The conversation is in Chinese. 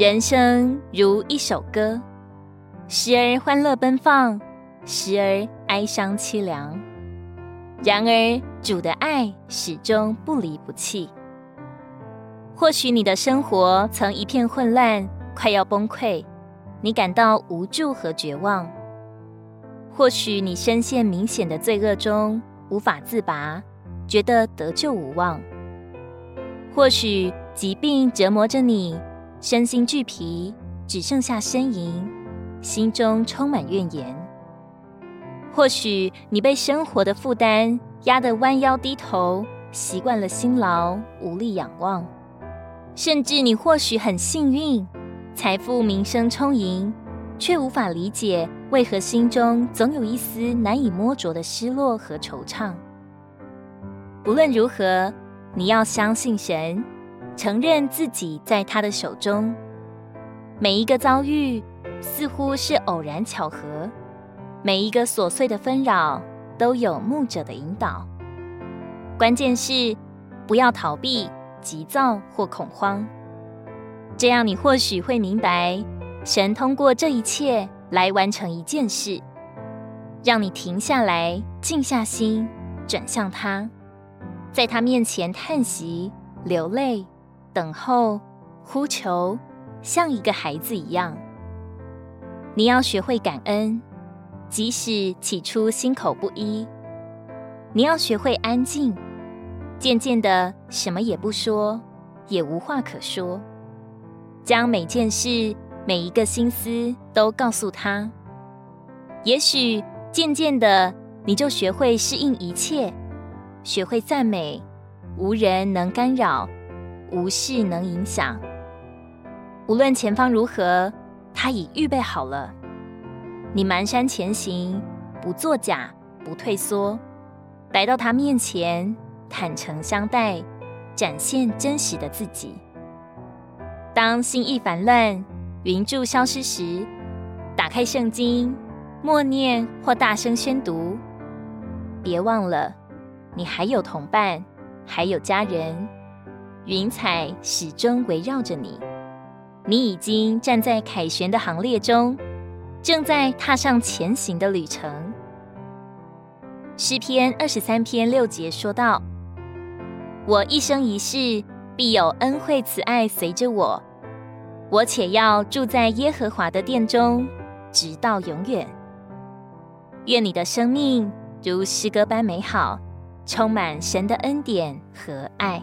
人生如一首歌，时而欢乐奔放，时而哀伤凄凉。然而，主的爱始终不离不弃。或许你的生活曾一片混乱，快要崩溃，你感到无助和绝望；或许你深陷明显的罪恶中，无法自拔，觉得得救无望；或许疾病折磨着你。身心俱疲，只剩下呻吟，心中充满怨言。或许你被生活的负担压得弯腰低头，习惯了辛劳，无力仰望。甚至你或许很幸运，财富名声充盈，却无法理解为何心中总有一丝难以摸着的失落和惆怅。不论如何，你要相信神。承认自己在他的手中，每一个遭遇似乎是偶然巧合，每一个琐碎的纷扰都有牧者的引导。关键是不要逃避、急躁或恐慌，这样你或许会明白，神通过这一切来完成一件事，让你停下来，静下心，转向他，在他面前叹息、流泪。等候、呼求，像一个孩子一样。你要学会感恩，即使起初心口不一。你要学会安静，渐渐的什么也不说，也无话可说，将每件事、每一个心思都告诉他。也许渐渐的，你就学会适应一切，学会赞美，无人能干扰。无事能影响。无论前方如何，他已预备好了。你蹒跚前行，不作假，不退缩，来到他面前，坦诚相待，展现真实的自己。当心意烦乱、云柱消失时，打开圣经，默念或大声宣读。别忘了，你还有同伴，还有家人。云彩始终围绕着你，你已经站在凯旋的行列中，正在踏上前行的旅程。诗篇二十三篇六节说道：“我一生一世必有恩惠慈爱随着我，我且要住在耶和华的殿中，直到永远。”愿你的生命如诗歌般美好，充满神的恩典和爱。